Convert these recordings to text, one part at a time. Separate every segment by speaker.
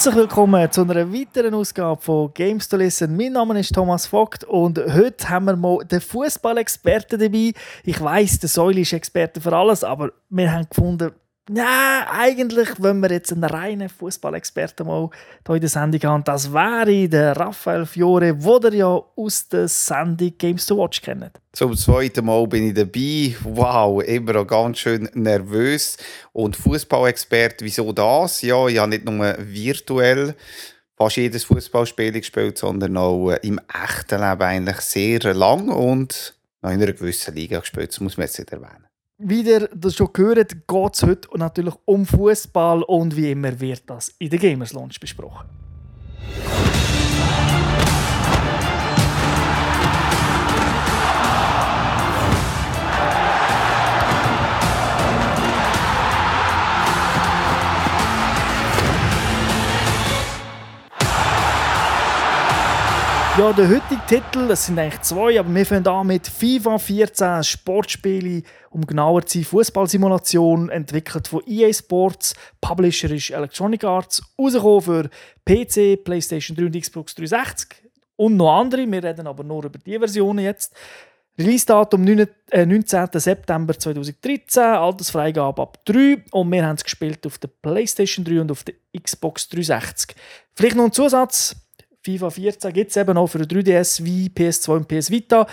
Speaker 1: Herzlich willkommen zu einer weiteren Ausgabe von Games to Listen. Mein Name ist Thomas Vogt und heute haben wir mal den Fußballexperten dabei. Ich weiß, der Säule ist Experte für alles, aber wir haben gefunden, ja, eigentlich, wenn wir jetzt einen reinen Fußballexperten mal hier in der Sendung haben, das wäre der Raphael Fiore, den ihr ja aus der Sendung Games to Watch kennt.
Speaker 2: Zum zweiten Mal bin ich dabei. Wow, immer noch ganz schön nervös. Und Fußballexperte, wieso das? Ja, ich habe nicht nur virtuell fast jedes Fußballspiel gespielt, sondern auch im echten Leben eigentlich sehr lang und noch in einer gewissen Liga gespielt. Das muss man jetzt nicht erwähnen.
Speaker 1: Wie ihr das schon gehört, geht es heute natürlich um Fußball und wie immer wird das in der Gamers Launch besprochen. Ja, der heutige Titel, das sind eigentlich zwei, aber wir fangen an mit FIFA 14 Sportspiele, um genauer zu sein, Fußballsimulation, entwickelt von EA Sports, Publisher ist Electronic Arts, rausgekommen für PC, PlayStation 3 und Xbox 360 und noch andere, wir reden aber nur über die Versionen jetzt. Release-Datum 19. Äh, September 2013, Altersfreigabe ab 3 und wir haben es gespielt auf der PlayStation 3 und auf der Xbox 360. Vielleicht noch ein Zusatz, FIFA 14 gibt es eben auch für 3DS wie PS2 und PS Vita.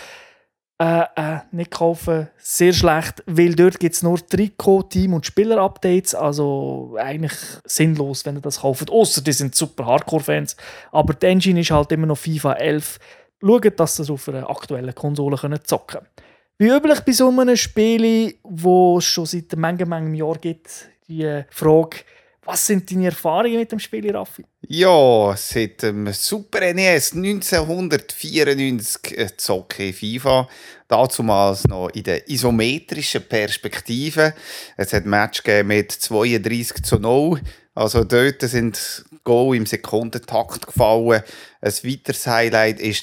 Speaker 1: Äh, äh, nicht kaufen, sehr schlecht, weil dort gibt es nur Trikot, Team- und Spieler-Updates, also eigentlich sinnlos, wenn ihr das kauft, außer die sind super Hardcore-Fans, aber die Engine ist halt immer noch FIFA 11. Schaut, dass ihr auf einer aktuellen Konsole könnt zocken könnt. Wie üblich bei so einem Spiel, wo es schon seit Menge, Menge Jahren gibt, die Frage, was sind deine Erfahrungen mit dem Spiel, Raffi?
Speaker 2: Ja, seit dem Super NES 1994 zocke ich FIFA. Dazumals noch in der isometrischen Perspektive. Es hat Match mit 32 zu 0. Also dort sind Goal im Sekundentakt gefallen. Ein weiteres Highlight war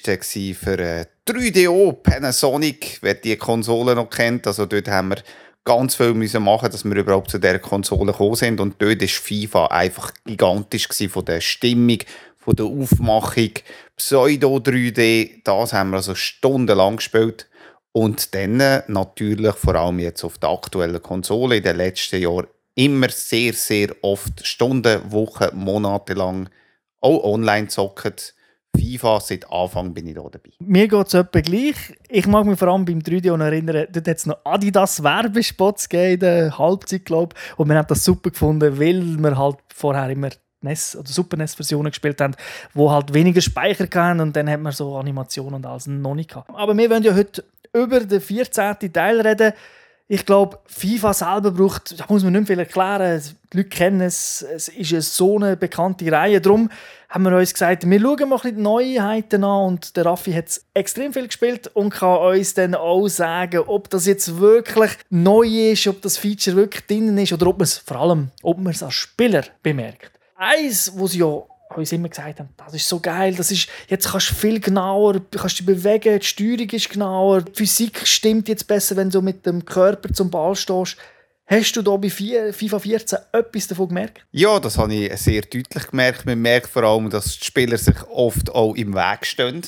Speaker 2: für 3DO Panasonic, wer die Konsole noch kennt. Also dort haben wir ganz viel müssen machen, dass wir überhaupt zu dieser Konsole gekommen sind. Und dort war FIFA einfach gigantisch von der Stimmung, von der Aufmachung. Pseudo 3D, das haben wir also stundenlang gespielt. Und dann natürlich vor allem jetzt auf der aktuellen Konsole in den letzten Jahren immer sehr, sehr oft Stunden, Wochen, Monate lang auch online zockt. FIFA, seit Anfang bin ich da dabei.
Speaker 1: Mir geht es etwa gleich. Ich mag mich vor allem beim 3D erinnern, dort hat es noch Adidas Werbespots gegeben, in der Halbzeit, glaube ich. Und wir haben das super gefunden, weil wir halt vorher immer NES oder Super NES Versionen gespielt haben, wo halt weniger Speicher hatten und dann hat man so Animationen und alles noch nicht gehabt. Aber wir wollen ja heute über den 14. Teil reden. Ich glaube, FIFA selber braucht, da muss man nicht viel erklären. Die Leute kennen es, es ist so eine bekannte Reihe. Darum haben wir uns gesagt, wir schauen mal die Neuheiten an. Und der Raffi hat extrem viel gespielt und kann uns dann auch sagen, ob das jetzt wirklich neu ist, ob das Feature wirklich drin ist oder ob man es vor allem ob man es als Spieler bemerkt. Eins, was ja uns immer gesagt haben, das ist so geil, das ist, jetzt kannst du viel genauer, kannst dich bewegen, die Steuerung ist genauer, die Physik stimmt jetzt besser, wenn du mit dem Körper zum Ball stehst. Hast du da bei FIFA 14 etwas davon gemerkt?
Speaker 2: Ja, das habe ich sehr deutlich gemerkt. Man merkt vor allem, dass die Spieler sich oft auch im Weg stehen.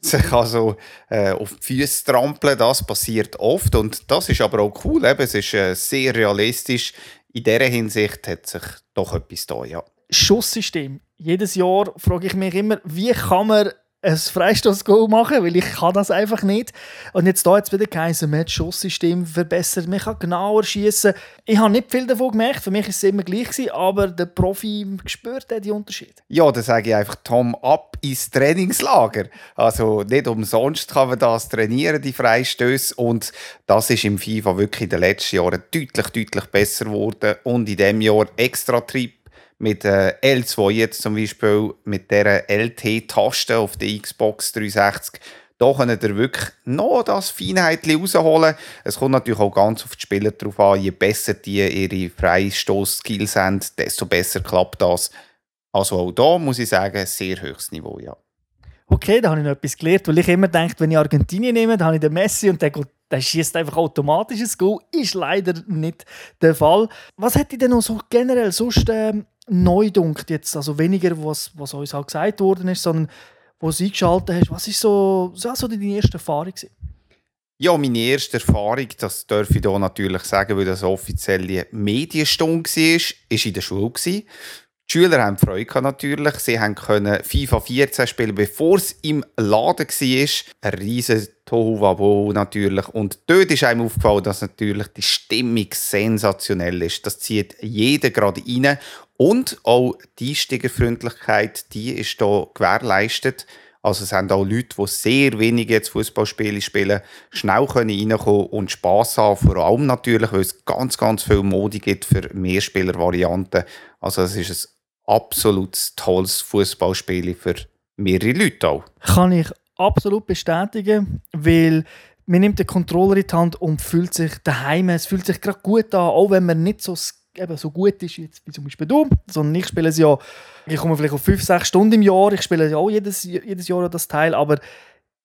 Speaker 2: Sich also äh, auf die Füße trampeln, das passiert oft. Und das ist aber auch cool. Eben. Es ist äh, sehr realistisch. In dieser Hinsicht hat sich doch etwas da, ja.
Speaker 1: Schusssystem. Jedes Jahr frage ich mich immer, wie kann man ein Freistoß-Goal machen, weil ich kann das einfach nicht. Und jetzt da jetzt wieder geheißen, man hat das Schusssystem verbessert, man kann genauer schießen. Ich habe nicht viel davon gemerkt, für mich war es immer gleich, gewesen, aber der Profi spürt die Unterschied.
Speaker 2: Ja, dann sage ich einfach, Tom, ab ins Trainingslager. Also nicht umsonst kann man das trainieren, die Freistöße. Und das ist im FIFA wirklich in den letzten Jahren deutlich, deutlich besser geworden. Und in diesem Jahr extra Trip mit äh, L2 jetzt zum Beispiel, mit der LT-Taste auf der Xbox 360, da könnt ihr wirklich noch das Feinheit rausholen. Es kommt natürlich auch ganz auf die Spieler drauf an. Je besser die ihre Freistoß-Skills haben, desto besser klappt das. Also auch da muss ich sagen, sehr höchstes Niveau, ja.
Speaker 1: Okay, da habe ich noch etwas gelernt, weil ich immer denke, wenn ich Argentinien nehme, dann habe ich den Messi und der, der schießt einfach automatisch ein Goal. Ist leider nicht der Fall. Was hätte ich denn noch so generell sonst ähm, neu dunkt jetzt? Also weniger, was, was uns halt gesagt worden ist, sondern wo du eingeschaltet hast. Was ist so, so, so deine erste Erfahrung? Gewesen?
Speaker 2: Ja, meine erste Erfahrung, das darf ich hier natürlich sagen, weil das offizielle Medienstunde war, war in der Schule. Die Schüler haben Freude natürlich. Sie können FIFA 14 spielen, bevor es im Laden war. Ein riesen Tohuwabo natürlich. Und dort ist einem aufgefallen, dass natürlich die Stimmung sensationell ist. Das zieht jeder gerade rein. Und auch die Steigerfreundlichkeit, die ist hier gewährleistet. Also es haben auch Leute, die sehr wenig jetzt Fußballspiele spielen, schnell können reinkommen und Spass haben. Vor allem natürlich, weil es ganz, ganz viel Modi gibt für Mehrspieler-Varianten. Also es ist ein absolut tolles Fußballspiel für mehrere Leute auch.
Speaker 1: Kann ich absolut bestätigen, weil man nimmt den Controller in die Hand und fühlt sich daheim, es fühlt sich gerade gut an, auch wenn man nicht so eben so gut ist jetzt wie zum Beispiel du, sondern ich spiele es ja, ich komme vielleicht auf 5, 6 Stunden im Jahr, ich spiele ja auch jedes, jedes Jahr das Teil, aber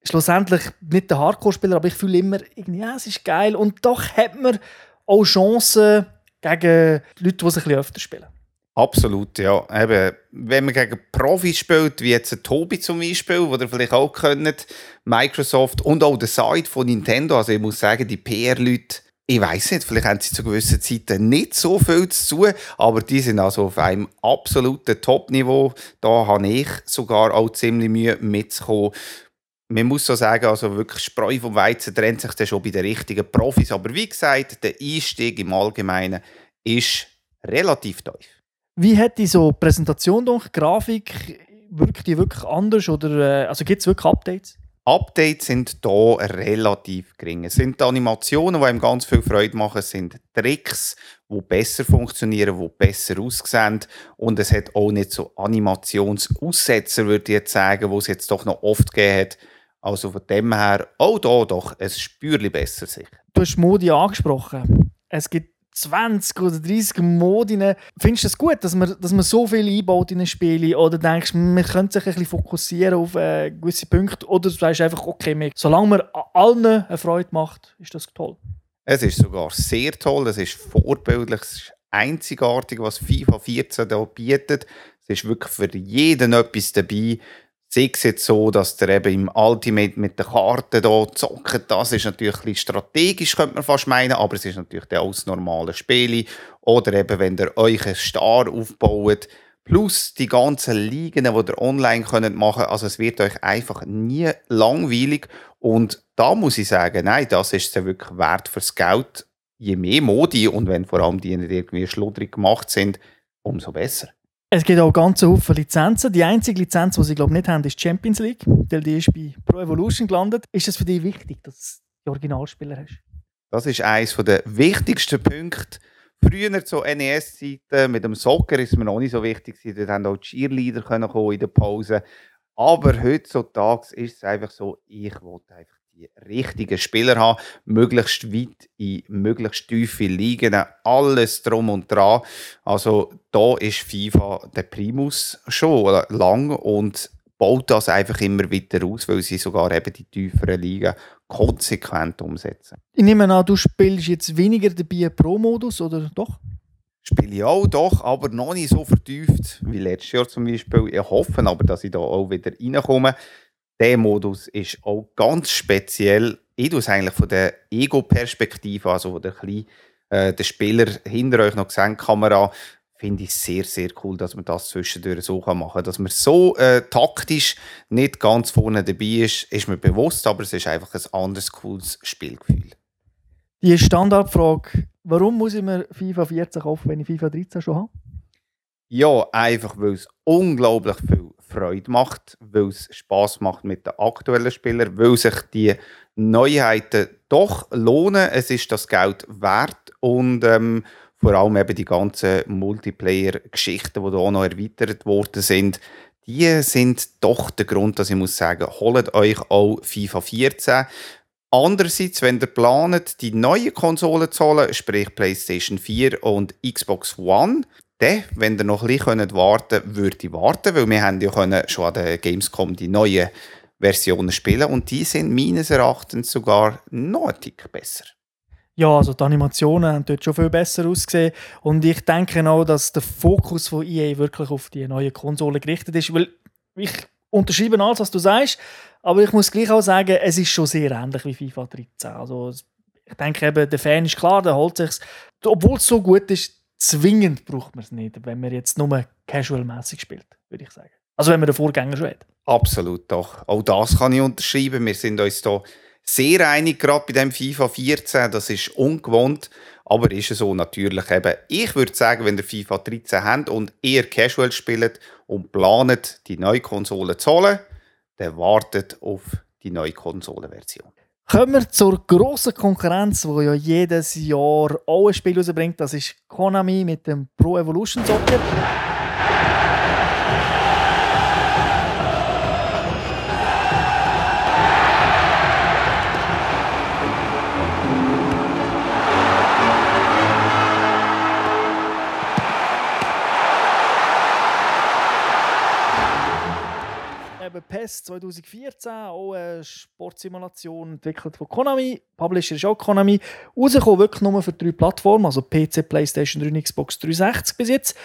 Speaker 1: schlussendlich nicht der Hardcore-Spieler, aber ich fühle immer, irgendwie, ja, es ist geil. Und doch hat man auch Chancen gegen Leute, die es ein bisschen öfter spielen.
Speaker 2: Absolut, ja. Eben, wenn man gegen Profis spielt, wie jetzt ein Tobi zum Beispiel, wo ihr vielleicht auch kennt, Microsoft und auch der Side von Nintendo, also ich muss sagen, die PR-Leute, ich weiß nicht, vielleicht haben sie zu gewissen Zeiten nicht so viel zu tun, aber die sind also auf einem absoluten Top-Niveau. Da habe ich sogar auch ziemlich Mühe mitzukommen. Man muss so sagen, also wirklich Spreu vom Weizen trennt sich dann schon bei den richtigen Profis. Aber wie gesagt, der Einstieg im Allgemeinen ist relativ tief.
Speaker 1: Wie hat die so Präsentation durch Grafik? Wirkt die wirklich anders oder äh, also gibt es wirklich Updates?
Speaker 2: Updates sind hier relativ gering. Es sind Animationen, die einem ganz viel Freude machen. Es sind Tricks, die besser funktionieren, die besser aussehen. Und es hat auch nicht so Animationsaussetzer, würde ich jetzt sagen, wo es jetzt doch noch oft gegeben hat. Also von dem her, auch hier doch ein Spürchen besser sicher.
Speaker 1: Du hast Modi angesprochen. Es gibt 20 oder 30 Modi. Findest du es das gut, dass man, dass man so viel einbaut in ein Spiel? Oder denkst du, man könnte sich ein bisschen fokussieren auf äh, gewisse Punkte? Oder du sagst einfach, okay, solange man allen eine Freude macht, ist das toll?
Speaker 2: Es ist sogar sehr toll, es ist vorbildlich, es ist einzigartig, was FIFA 14 hier bietet. Es ist wirklich für jeden etwas dabei. Sei es jetzt so, dass der eben im Ultimate mit den Karten hier zockt, das ist natürlich strategisch, könnte man fast meinen, aber es ist natürlich auch das normale Spiel. Oder eben, wenn ihr euch einen Star aufbaut, plus die ganzen Ligen, die ihr online könnt machen könnt, also es wird euch einfach nie langweilig. Und da muss ich sagen, nein, das ist ja wirklich wert fürs Geld. Je mehr Modi und wenn vor allem die nicht irgendwie schludrig gemacht sind, umso besser.
Speaker 1: Es gibt auch ganz viele Lizenzen. Die einzige Lizenz, die sie glaube nicht haben, ist die Champions League, weil die ist bei Pro Evolution gelandet. Ist es für dich wichtig, dass du Originalspieler hast?
Speaker 2: Das ist eines der wichtigsten Punkte. Früher zu NES-Zeiten mit dem Soccer ist mir noch nicht so wichtig. Dort haben auch die Cheerleader in der Pause. Aber heutzutage ist es einfach so, ich wollte einfach die richtigen Spieler haben, möglichst weit in möglichst tiefe Ligen, alles drum und dran. Also da ist FIFA der Primus schon lang und baut das einfach immer weiter aus, weil sie sogar eben die tieferen Ligen konsequent umsetzen.
Speaker 1: Ich nehme an, du spielst jetzt weniger dabei Pro-Modus, oder doch?
Speaker 2: Spiele ich auch, doch, aber noch nicht so vertieft wie letztes Jahr zum Beispiel. Ich hoffe aber, dass ich da auch wieder reinkomme der Modus ist auch ganz speziell. Ich tue es eigentlich von der Ego-Perspektive, also von der, kleinen, äh, der Spieler hinter euch noch gesehen, Kamera, finde ich sehr, sehr cool, dass man das zwischendurch so machen kann. Dass man so äh, taktisch nicht ganz vorne dabei ist, ist mir bewusst, aber es ist einfach ein anderes, cooles Spielgefühl.
Speaker 1: Die Standardfrage, warum muss ich mir FIFA 14 kaufen, wenn ich FIFA 13 schon habe?
Speaker 2: Ja, einfach weil es unglaublich viel Freude macht, weil es Spaß macht mit den aktuellen Spielern, weil sich die Neuheiten doch lohnen. Es ist das Geld wert und ähm, vor allem eben die ganzen Multiplayer-Geschichten, die da auch noch erweitert worden sind, die sind doch der Grund, dass ich muss sagen, holt euch auch FIFA 14. Andererseits, wenn ihr plant, die neue Konsole zu holen, sprich PlayStation 4 und Xbox One, dann, wenn ihr noch ein bisschen warten könnt, würde ich warten, weil wir haben ja können schon an der Gamescom die neuen Versionen spielen und die sind meines Erachtens sogar noch ein Tick besser.
Speaker 1: Ja, also die Animationen haben dort schon viel besser ausgesehen. Und ich denke auch, dass der Fokus von EA wirklich auf die neue Konsole gerichtet ist. Weil ich unterschreibe alles, was du sagst, aber ich muss gleich auch sagen, es ist schon sehr ähnlich wie FIFA 13. Also ich denke eben, der Fan ist klar, der holt sich Obwohl es so gut ist, zwingend braucht man es nicht, wenn man jetzt nur casual-mäßig spielt, würde ich sagen. Also wenn man den Vorgänger schon hat.
Speaker 2: Absolut, doch. Auch das kann ich unterschreiben. Wir sind uns hier sehr einig, gerade bei dem FIFA 14. Das ist ungewohnt, aber ist so natürlich eben. Ich würde sagen, wenn ihr FIFA 13 habt und eher Casual spielt und planet, die neue Konsole zu holen, dann wartet auf die neue Konsolenversion.
Speaker 1: Kommen wir zur grossen Konkurrenz, die ja jedes Jahr auch ein Spiel rausbringt. Das ist Konami mit dem Pro Evolution Soccer. PES 2014, auch eine Sportsimulation entwickelt von Konami. Publisher ist auch Konami. Rausgekommen wirklich nur für drei Plattformen, also PC, PlayStation 3 und Xbox 360 bis jetzt.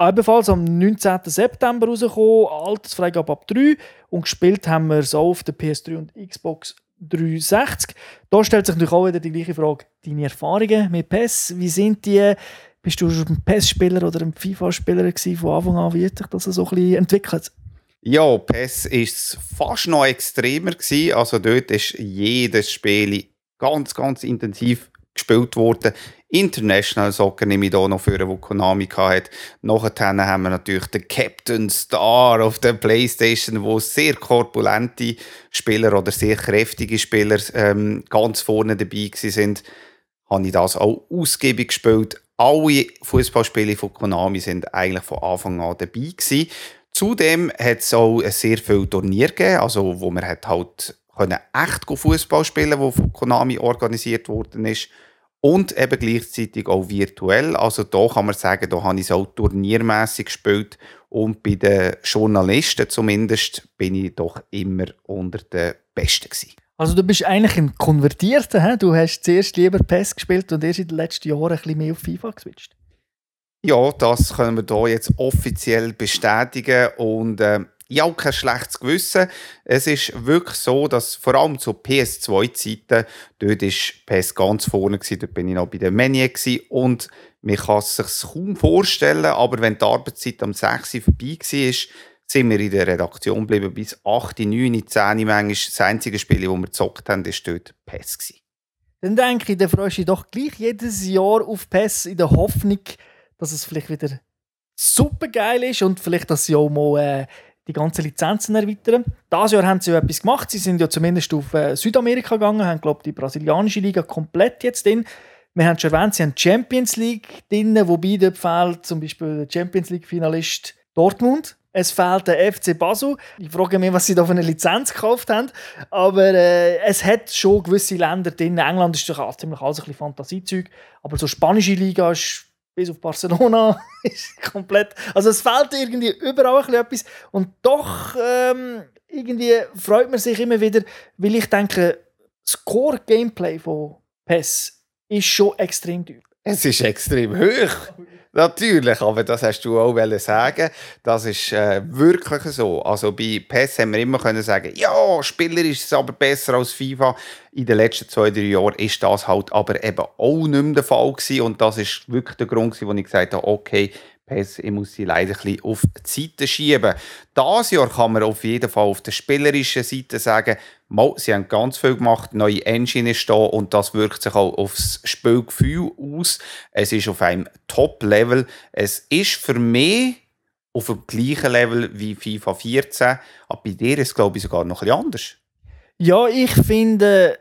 Speaker 1: Ebenfalls am 19. September rausgekommen, Altersfreigabe ab 3 und gespielt haben wir es auch auf der PS3 und Xbox 360. Da stellt sich natürlich auch wieder die gleiche Frage, deine Erfahrungen mit PES, wie sind die? Bist du ein PES-Spieler oder ein FIFA-Spieler von Anfang an? Wie hat sich das so ein bisschen entwickelt?
Speaker 2: Ja, PES ist fast noch extremer gewesen. Also dort ist jedes Spiel ganz, ganz intensiv gespielt worden. International Soccer nehme ich hier noch für, wo Konami hatte. Nachher haben wir natürlich den Captain Star auf der Playstation, wo sehr korpulente Spieler oder sehr kräftige Spieler ähm, ganz vorne dabei sind. Habe ich das auch ausgiebig gespielt. Alle Fußballspiele von Konami sind eigentlich von Anfang an dabei gewesen. Zudem hat es auch sehr viele Turniere gegeben, also wo man hat halt können echt Fußball spielen, wo von Konami organisiert worden ist und eben gleichzeitig auch virtuell. Also da kann man sagen, da habe ich es auch turniermäßig gespielt und bei den Journalisten zumindest bin ich doch immer unter den Besten gewesen.
Speaker 1: Also du bist eigentlich ein Konvertierter, he? du hast zuerst lieber PES gespielt und erst in den letzten Jahren ein bisschen mehr auf FIFA geswitcht.
Speaker 2: Ja, das können wir hier jetzt offiziell bestätigen und äh, ich habe kein schlechtes Gewissen. Es ist wirklich so, dass vor allem zu PS2-Zeiten, dort war PS ganz vorne, gewesen, dort bin ich noch bei der Menu und man kann es sich kaum vorstellen, aber wenn die Arbeitszeit am 6 Uhr vorbei war, sind wir in der Redaktion geblieben bis 8, 9, 10 manchmal. Das einzige Spiel, das wir gezockt haben, war dort PES. Gewesen.
Speaker 1: Dann denke ich, dann freust du dich doch gleich jedes Jahr auf PES in der Hoffnung, dass es vielleicht wieder super geil ist und vielleicht, dass sie auch mal äh, die ganzen Lizenzen erweitern. Dieses Jahr haben sie ja etwas gemacht. Sie sind ja zumindest auf äh, Südamerika gegangen, haben, glaube die brasilianische Liga komplett jetzt drin. Wir haben schon erwähnt, sie haben Champions League drin, wobei dort fehlt zum Beispiel der Champions League-Finalist Dortmund. Es fehlt der FC Basel. Ich frage mich, was sie da für eine Lizenz gekauft haben. Aber äh, es hat schon gewisse Länder drin. England ist doch ziemlich alles ein bisschen Fantasiezeug. Aber so spanische Liga ist bis auf Barcelona ist komplett. Also es fehlt irgendwie überall ein etwas. Und doch ähm, irgendwie freut man sich immer wieder, weil ich denke, das Core-Gameplay von PES ist schon extrem teuer.
Speaker 2: Es ist extrem hoch. Natürlich, aber das hast du auch sagen. Das ist äh, wirklich so. Also bei PES haben wir immer können sagen, ja, Spieler ist es aber besser als FIFA. In den letzten zwei, drei Jahren ist das halt aber eben auch nicht mehr der Fall gewesen. Und das ist wirklich der Grund, wo ich gesagt habe, okay, PES, ich muss sie leider ein bisschen auf die Seite schieben. Dieses Jahr kann man auf jeden Fall auf der spielerischen Seite sagen, mal, sie haben ganz viel gemacht, neue Engine ist da und das wirkt sich auch aufs Spielgefühl aus. Es ist auf einem Top-Level. Es ist für mich auf dem gleichen Level wie FIFA 14, aber bei dir ist es, glaube ich, sogar noch ein bisschen anders.
Speaker 1: Ja, ich finde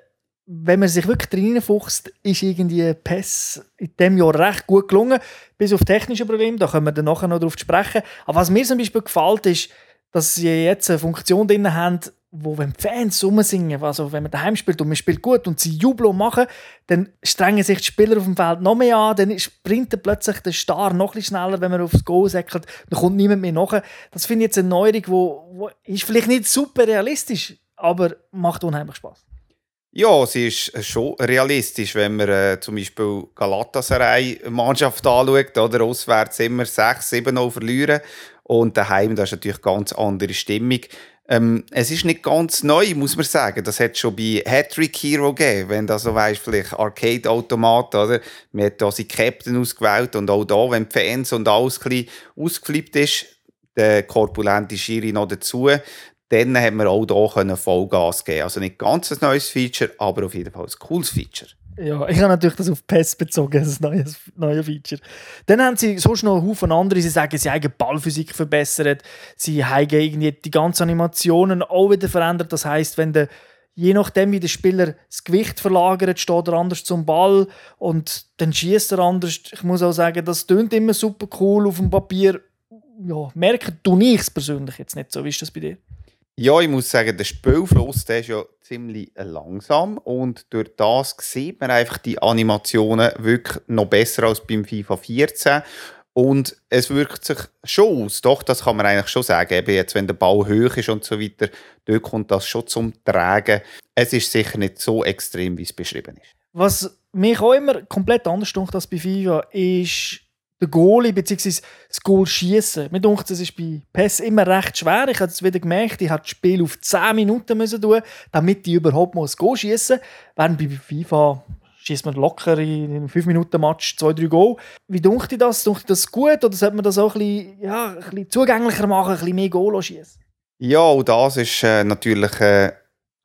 Speaker 1: wenn man sich wirklich reinfuchst, ist irgendwie PES in diesem Jahr recht gut gelungen. Bis auf technische Probleme, da können wir dann nachher noch darauf sprechen. Aber was mir zum Beispiel gefällt, ist, dass sie jetzt eine Funktion drin haben, wo wenn die Fans rumsingen, also wenn man daheim spielt und man spielt gut und sie jubeln und machen, dann strengen sich die Spieler auf dem Feld noch mehr an, dann sprintet plötzlich der Star noch ein schneller, wenn man aufs Goal säckelt, dann kommt niemand mehr nach. Das finde ich jetzt eine Neuerung, wo ist vielleicht nicht super realistisch, aber macht unheimlich Spaß.
Speaker 2: Ja, sie ist schon realistisch, wenn man äh, zum Beispiel Galatasaray-Mannschaft anschaut, oder auswärts immer 6, 7 0 verlieren und daheim, das ist natürlich eine ganz andere Stimmung. Ähm, es ist nicht ganz neu, muss man sagen. Das hat schon bei Hattrick Hero gegeben, wenn da so weißt, vielleicht Arcade-Automat, oder? Man hat da seinen Captain ausgewählt und auch da, wenn die Fans und alles ein bisschen ausgeflippt ist, der korpulente Schiri noch dazu, dann haben wir auch hier Vollgas geben Also nicht ganz ein neues Feature, aber auf jeden Fall ein cooles Feature.
Speaker 1: Ja, ich habe natürlich das auf PES bezogen, das neue, neue Feature. Dann haben sie sonst noch einen Haufen andere, sie sagen, sie haben die Ballphysik verbessert, sie haben irgendwie die ganzen Animationen auch wieder verändert. Das heißt, wenn der je nachdem, wie der Spieler das Gewicht verlagert, steht er anders zum Ball und dann schießt er anders. Ich muss auch sagen, das tönt immer super cool auf dem Papier. Ja, merke du ich es persönlich jetzt nicht so. Wie ist das bei dir?
Speaker 2: Ja, ich muss sagen, der Spielfluss der ist ja ziemlich langsam und durch das sieht man einfach die Animationen wirklich noch besser als beim FIFA 14 und es wirkt sich schon aus, doch, das kann man eigentlich schon sagen, eben jetzt, wenn der Ball hoch ist und so weiter, dort kommt das schon zum Tragen. Es ist sicher nicht so extrem, wie es beschrieben ist.
Speaker 1: Was mich auch immer komplett anders stimmt als bei FIFA, ist der Goalie bzw. das Goal schießen. Mir denkt, das ist bei PES immer recht schwer. Ich habe es wieder gemerkt, ich habe das Spiel auf 10 Minuten müssen tun, damit die überhaupt mal ein Goal schießen. Während bei FIFA schießt man locker in einem 5 Minuten Match 2-3 Goal. Wie denkt ihr das? Denkt ihr das gut oder sollte man das auch ein bisschen, ja, ein bisschen zugänglicher machen, ein bisschen mehr Goal schießen?
Speaker 2: Ja, auch das ist äh, natürlich äh,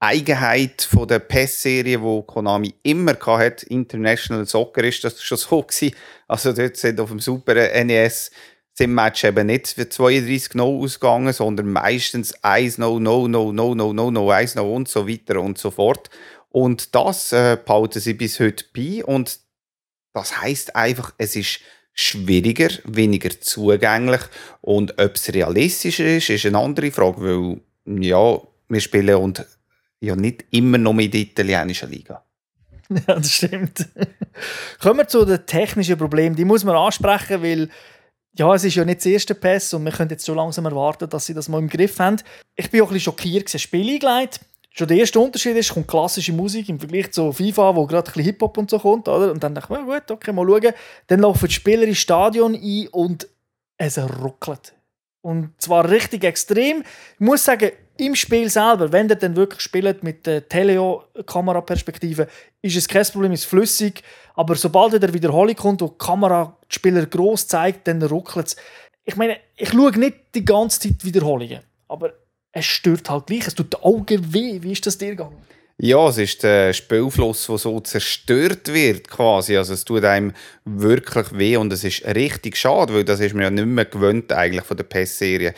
Speaker 2: Eigenheit von der PES-Serie, die Konami immer hatte, International Soccer, ist das schon so gewesen. Also dort sind auf dem Super NES sind Match eben nicht für 32 0 ausgegangen, sondern meistens 1 0 0 0 0 0 0 0 1 0 und so weiter und so fort. Und das äh, behalten sie bis heute bei und das heißt einfach, es ist schwieriger, weniger zugänglich und ob es realistischer ist, ist eine andere Frage, weil ja, wir spielen und ja nicht immer noch mit der italienischen Liga.
Speaker 1: Ja, das stimmt. Kommen wir zu den technischen Problemen. Die muss man ansprechen, weil ja, es ist ja nicht das erste Pass und wir können jetzt so langsam erwarten, dass sie das mal im Griff haben. Ich bin auch ein bisschen schockiert, das Spiel eingeleitet. Schon der erste Unterschied ist, kommt klassische Musik im Vergleich zu FIFA, wo gerade ein bisschen Hip-Hop und so kommt. Oder? Und dann dachte ich, gut, okay, mal schauen. Dann laufen die Spieler ins Stadion ein und es ruckelt. Und zwar richtig extrem. Ich muss sagen, im Spiel selber, wenn ihr dann wirklich spielt mit der Teleo-Kameraperspektive, ist es kein Problem, ist flüssig. Aber sobald der Wiederholung kommt, wo die Kamera die Spieler gross zeigt, dann ruckelt es. Ich meine, ich schaue nicht die ganze Zeit Wiederholungen, aber es stört halt gleich. Es tut den Augen weh. Wie ist das dir gegangen?
Speaker 2: Ja, es ist der Spielfluss, der so zerstört wird quasi. Also es tut einem wirklich weh und es ist richtig schade, weil das ist mir ja nicht mehr gewöhnt eigentlich von der PES-Serie.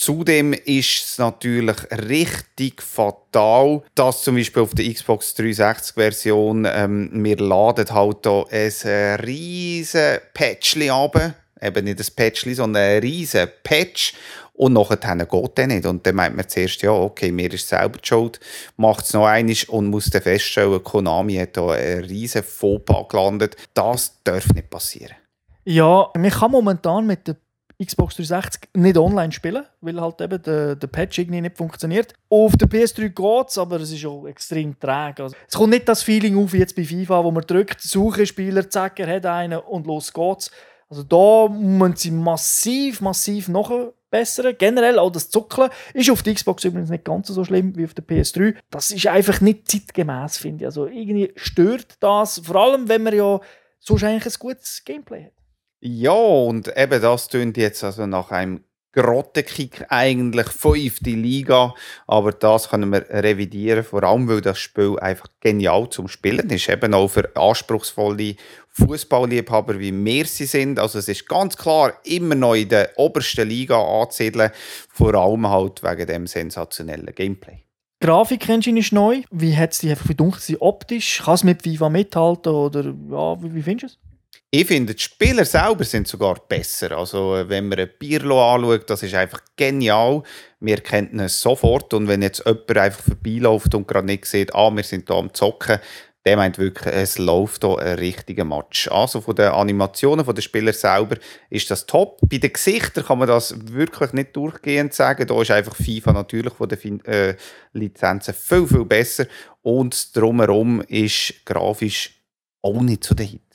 Speaker 2: Zudem ist es natürlich richtig fatal, dass zum Beispiel auf der Xbox 360-Version ähm, wir laden halt hier ein riesen Patchli ab. Eben nicht ein Patchli, sondern ein riesen Patch. Und nachher geht der nicht. Und dann meint man zuerst, ja, okay, mir ist selber die schuld, macht es noch einmal und muss dann feststellen, Konami hat da einen riesen Fauxpas gelandet. Das darf nicht passieren.
Speaker 1: Ja, man kann momentan mit der Xbox 360 nicht online spielen, weil halt eben der, der Patch irgendwie nicht funktioniert. Auf der PS3 geht es, aber es ist auch extrem träge. Also, es kommt nicht das Feeling auf wie jetzt bei FIFA, wo man drückt, suche Spieler, zack, er hat einen und los geht's. Also da müssen sie massiv, massiv noch bessern. Generell auch das Zuckeln ist auf der Xbox übrigens nicht ganz so schlimm wie auf der PS3. Das ist einfach nicht zeitgemäß, finde ich. Also irgendwie stört das, vor allem wenn man ja sonst eigentlich ein gutes Gameplay hat.
Speaker 2: Ja, und eben das tönt jetzt also nach einem Grottenkick eigentlich fünfte Liga, aber das können wir revidieren, vor allem weil das Spiel einfach genial zum Spielen ist, eben auch für anspruchsvolle Fußballliebhaber wie wir sie sind. Also es ist ganz klar immer noch in der obersten Liga anzusiedeln, vor allem halt wegen dem sensationellen Gameplay.
Speaker 1: Die Grafikengine ist neu. Wie hat dich einfach dunkel sie optisch? Kann es mit Viva mithalten oder ja, wie, wie findest du es?
Speaker 2: Ich finde, die Spieler selber sind sogar besser. Also, äh, wenn man ein Pirlo anschaut, das ist einfach genial. Wir kennen es sofort. Und wenn jetzt jemand einfach vorbeiläuft und gerade nicht sieht, ah, wir sind hier am Zocken, der meint wirklich, es läuft hier ein richtiger Match. Also von den Animationen von den Spielern selber ist das top. Bei den Gesichtern kann man das wirklich nicht durchgehend sagen. Da ist einfach FIFA natürlich von den äh, Lizenzen viel, viel besser. Und drumherum ist grafisch auch nicht so der Hit.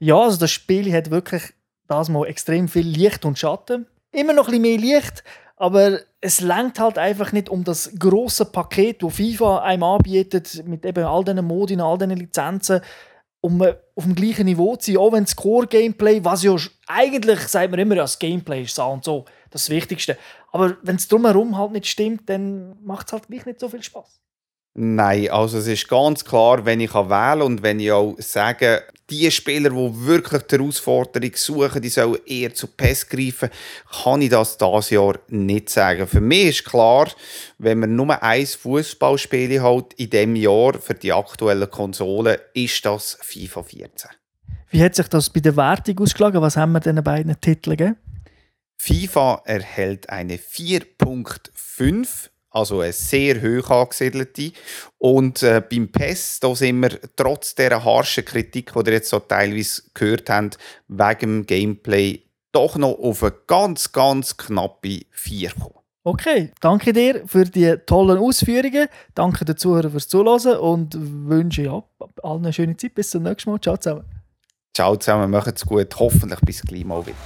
Speaker 1: Ja, also das Spiel hat wirklich das mal extrem viel Licht und Schatten. Immer noch ein bisschen mehr Licht, aber es lenkt halt einfach nicht um das große Paket, das FIFA einem anbietet, mit eben all diesen Modi, all diesen Lizenzen, um äh, auf dem gleichen Niveau zu sein. Auch wenn das Core-Gameplay, was ja eigentlich, sagt man immer, das Gameplay ist so und so, das Wichtigste. Aber wenn es drumherum halt nicht stimmt, dann macht es halt nicht so viel Spaß.
Speaker 2: Nein, also es ist ganz klar, wenn ich wählen und wenn ich auch sage, die Spieler, die wirklich die Herausforderung suchen, die sollen eher zu PES greifen, kann ich das dieses Jahr nicht sagen. Für mich ist klar, wenn man nur ein Fußballspiel hat in diesem Jahr für die aktuellen Konsolen, ist das FIFA 14.
Speaker 1: Wie hat sich das bei der Wertung ausgeschlagen? Was haben wir diesen beiden Titeln gegeben?
Speaker 2: FIFA erhält eine 4.5 also eine sehr hoch angesiedelte. Und äh, beim PES, da sind wir trotz dieser harschen Kritik, die ihr jetzt so teilweise gehört habt, wegen dem Gameplay doch noch auf eine ganz, ganz knappe 4 gekommen.
Speaker 1: Okay, danke dir für die tollen Ausführungen. Danke den Zuhörern fürs Zuhören und wünsche ja, allen eine schöne Zeit. Bis zum nächsten Mal. Ciao zusammen.
Speaker 2: Ciao zusammen, macht's gut. Hoffentlich bis gleich mal wieder.